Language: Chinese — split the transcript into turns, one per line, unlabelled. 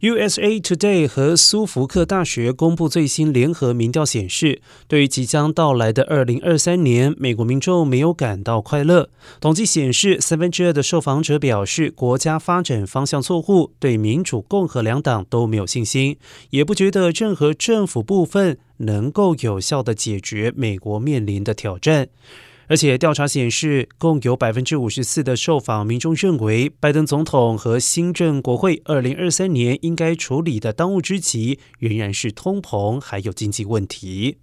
USA Today 和苏福克大学公布最新联合民调显示，对于即将到来的二零二三年，美国民众没有感到快乐。统计显示，三分之二的受访者表示国家发展方向错误，对民主、共和两党都没有信心，也不觉得任何政府部分能够有效的解决美国面临的挑战。而且调查显示，共有百分之五十四的受访民众认为，拜登总统和新政国会二零二三年应该处理的当务之急，仍然是通膨还有经济问题。